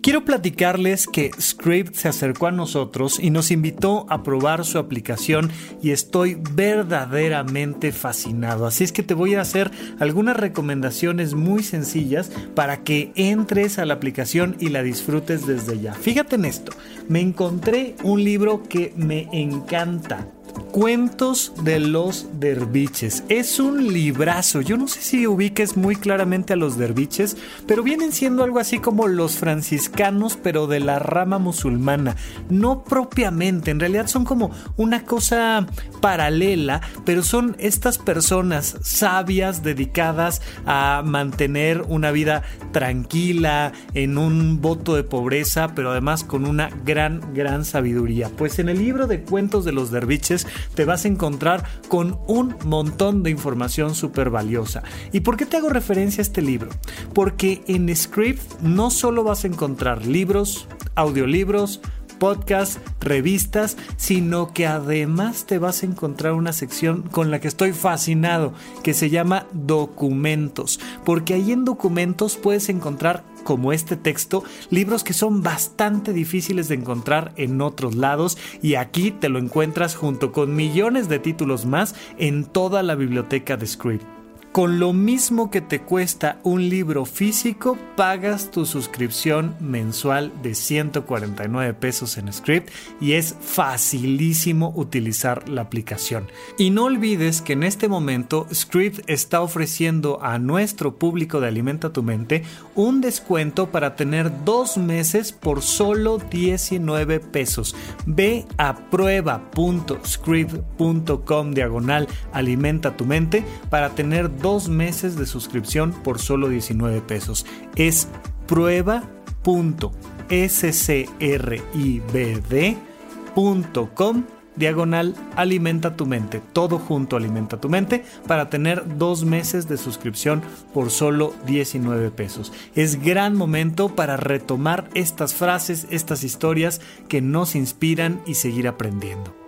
Quiero platicarles que Script se acercó a nosotros y nos invitó a probar su aplicación y estoy verdaderamente fascinado. Así es que te voy a hacer algunas recomendaciones muy sencillas para que entres a la aplicación y la disfrutes desde ya. Fíjate en esto, me encontré un libro que me encanta Cuentos de los derviches. Es un librazo. Yo no sé si ubiques muy claramente a los derviches, pero vienen siendo algo así como los franciscanos, pero de la rama musulmana. No propiamente, en realidad son como una cosa paralela, pero son estas personas sabias dedicadas a mantener una vida tranquila, en un voto de pobreza, pero además con una gran, gran sabiduría. Pues en el libro de Cuentos de los derviches, te vas a encontrar con un montón de información súper valiosa. ¿Y por qué te hago referencia a este libro? Porque en Script no solo vas a encontrar libros, audiolibros, podcasts, revistas, sino que además te vas a encontrar una sección con la que estoy fascinado, que se llama documentos, porque ahí en documentos puedes encontrar como este texto, libros que son bastante difíciles de encontrar en otros lados y aquí te lo encuentras junto con millones de títulos más en toda la biblioteca de Script. Con lo mismo que te cuesta un libro físico, pagas tu suscripción mensual de 149 pesos en Script y es facilísimo utilizar la aplicación. Y no olvides que en este momento Script está ofreciendo a nuestro público de Alimenta tu Mente un descuento para tener dos meses por solo 19 pesos. Ve a prueba.script.com diagonal Alimenta tu Mente para tener dos meses de suscripción por solo 19 pesos. Es prueba.scribd.com diagonal alimenta tu mente, todo junto alimenta tu mente para tener dos meses de suscripción por solo 19 pesos. Es gran momento para retomar estas frases, estas historias que nos inspiran y seguir aprendiendo.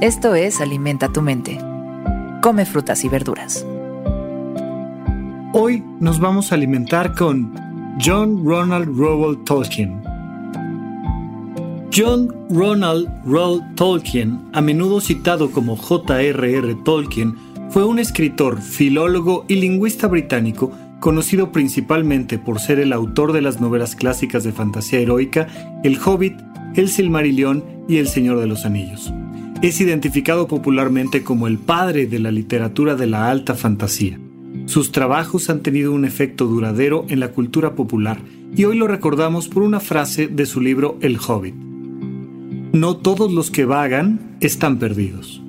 Esto es Alimenta tu mente. Come frutas y verduras. Hoy nos vamos a alimentar con John Ronald Rowell Tolkien. John Ronald Rowell Tolkien, a menudo citado como J.R.R. Tolkien, fue un escritor, filólogo y lingüista británico conocido principalmente por ser el autor de las novelas clásicas de fantasía heroica El Hobbit, El Silmarillion y El Señor de los Anillos es identificado popularmente como el padre de la literatura de la alta fantasía. Sus trabajos han tenido un efecto duradero en la cultura popular y hoy lo recordamos por una frase de su libro El Hobbit. No todos los que vagan están perdidos.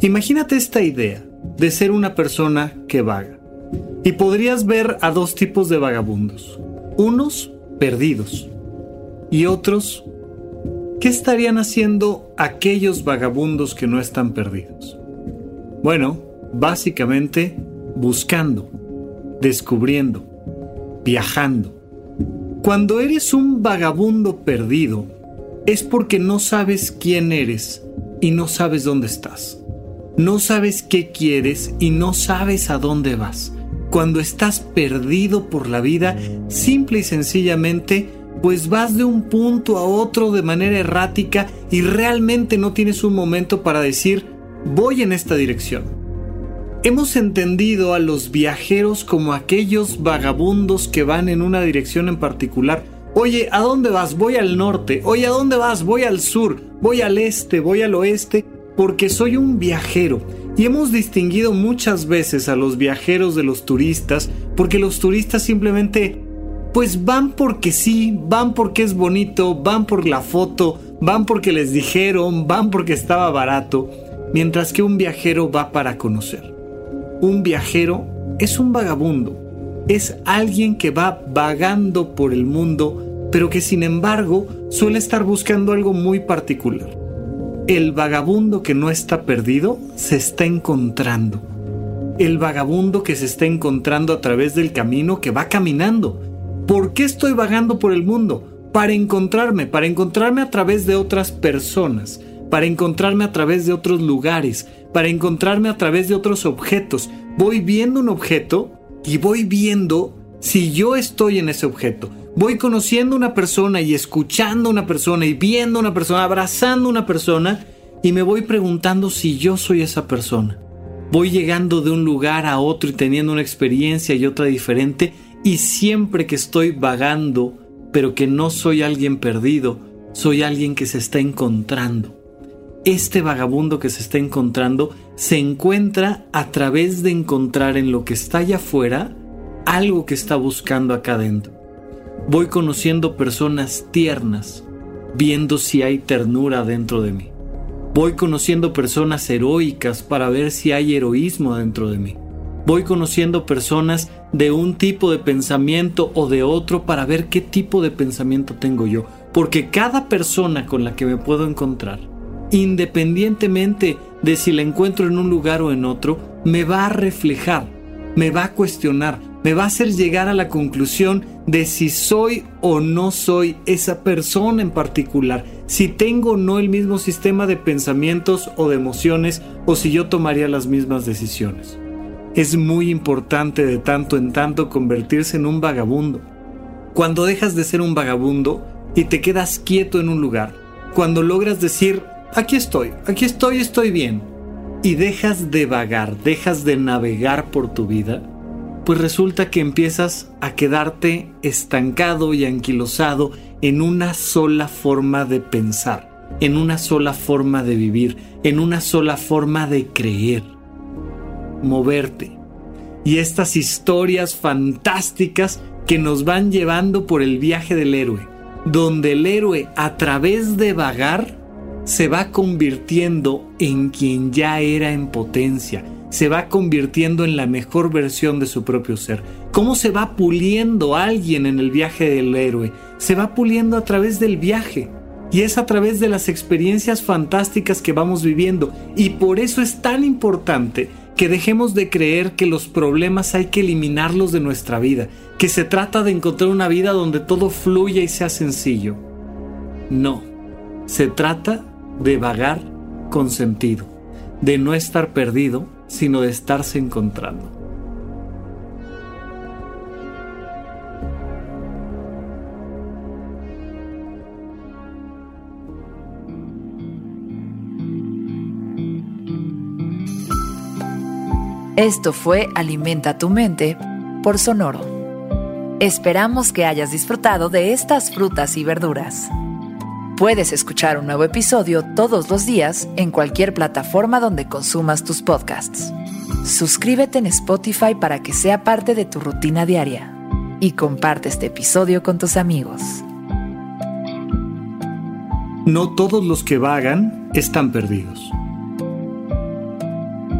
Imagínate esta idea de ser una persona que vaga. Y podrías ver a dos tipos de vagabundos. Unos perdidos y otros ¿Qué estarían haciendo aquellos vagabundos que no están perdidos? Bueno, básicamente buscando, descubriendo, viajando. Cuando eres un vagabundo perdido, es porque no sabes quién eres y no sabes dónde estás. No sabes qué quieres y no sabes a dónde vas. Cuando estás perdido por la vida, simple y sencillamente pues vas de un punto a otro de manera errática y realmente no tienes un momento para decir voy en esta dirección. Hemos entendido a los viajeros como aquellos vagabundos que van en una dirección en particular. Oye, ¿a dónde vas? Voy al norte. Oye, ¿a dónde vas? Voy al sur. Voy al este, voy al oeste, porque soy un viajero. Y hemos distinguido muchas veces a los viajeros de los turistas porque los turistas simplemente pues van porque sí, van porque es bonito, van por la foto, van porque les dijeron, van porque estaba barato, mientras que un viajero va para conocer. Un viajero es un vagabundo, es alguien que va vagando por el mundo, pero que sin embargo suele estar buscando algo muy particular. El vagabundo que no está perdido se está encontrando. El vagabundo que se está encontrando a través del camino que va caminando. ¿Por qué estoy vagando por el mundo? Para encontrarme, para encontrarme a través de otras personas, para encontrarme a través de otros lugares, para encontrarme a través de otros objetos. Voy viendo un objeto y voy viendo si yo estoy en ese objeto voy conociendo una persona y escuchando una persona y viendo una persona, abrazando una persona y me voy preguntando si yo soy esa persona. Voy llegando de un lugar a otro y teniendo una experiencia y otra diferente y siempre que estoy vagando, pero que no soy alguien perdido, soy alguien que se está encontrando. Este vagabundo que se está encontrando se encuentra a través de encontrar en lo que está allá afuera algo que está buscando acá adentro. Voy conociendo personas tiernas, viendo si hay ternura dentro de mí. Voy conociendo personas heroicas para ver si hay heroísmo dentro de mí. Voy conociendo personas de un tipo de pensamiento o de otro para ver qué tipo de pensamiento tengo yo. Porque cada persona con la que me puedo encontrar, independientemente de si la encuentro en un lugar o en otro, me va a reflejar, me va a cuestionar, me va a hacer llegar a la conclusión de si soy o no soy esa persona en particular, si tengo o no el mismo sistema de pensamientos o de emociones o si yo tomaría las mismas decisiones. Es muy importante de tanto en tanto convertirse en un vagabundo. Cuando dejas de ser un vagabundo y te quedas quieto en un lugar, cuando logras decir, aquí estoy, aquí estoy, estoy bien, y dejas de vagar, dejas de navegar por tu vida, pues resulta que empiezas a quedarte estancado y anquilosado en una sola forma de pensar, en una sola forma de vivir, en una sola forma de creer, moverte. Y estas historias fantásticas que nos van llevando por el viaje del héroe, donde el héroe a través de vagar se va convirtiendo en quien ya era en potencia, se va convirtiendo en la mejor versión de su propio ser. ¿Cómo se va puliendo alguien en el viaje del héroe? Se va puliendo a través del viaje. Y es a través de las experiencias fantásticas que vamos viviendo. Y por eso es tan importante que dejemos de creer que los problemas hay que eliminarlos de nuestra vida, que se trata de encontrar una vida donde todo fluya y sea sencillo. No, se trata de vagar con sentido, de no estar perdido, sino de estarse encontrando. Esto fue Alimenta tu mente por Sonoro. Esperamos que hayas disfrutado de estas frutas y verduras. Puedes escuchar un nuevo episodio todos los días en cualquier plataforma donde consumas tus podcasts. Suscríbete en Spotify para que sea parte de tu rutina diaria y comparte este episodio con tus amigos. No todos los que vagan están perdidos.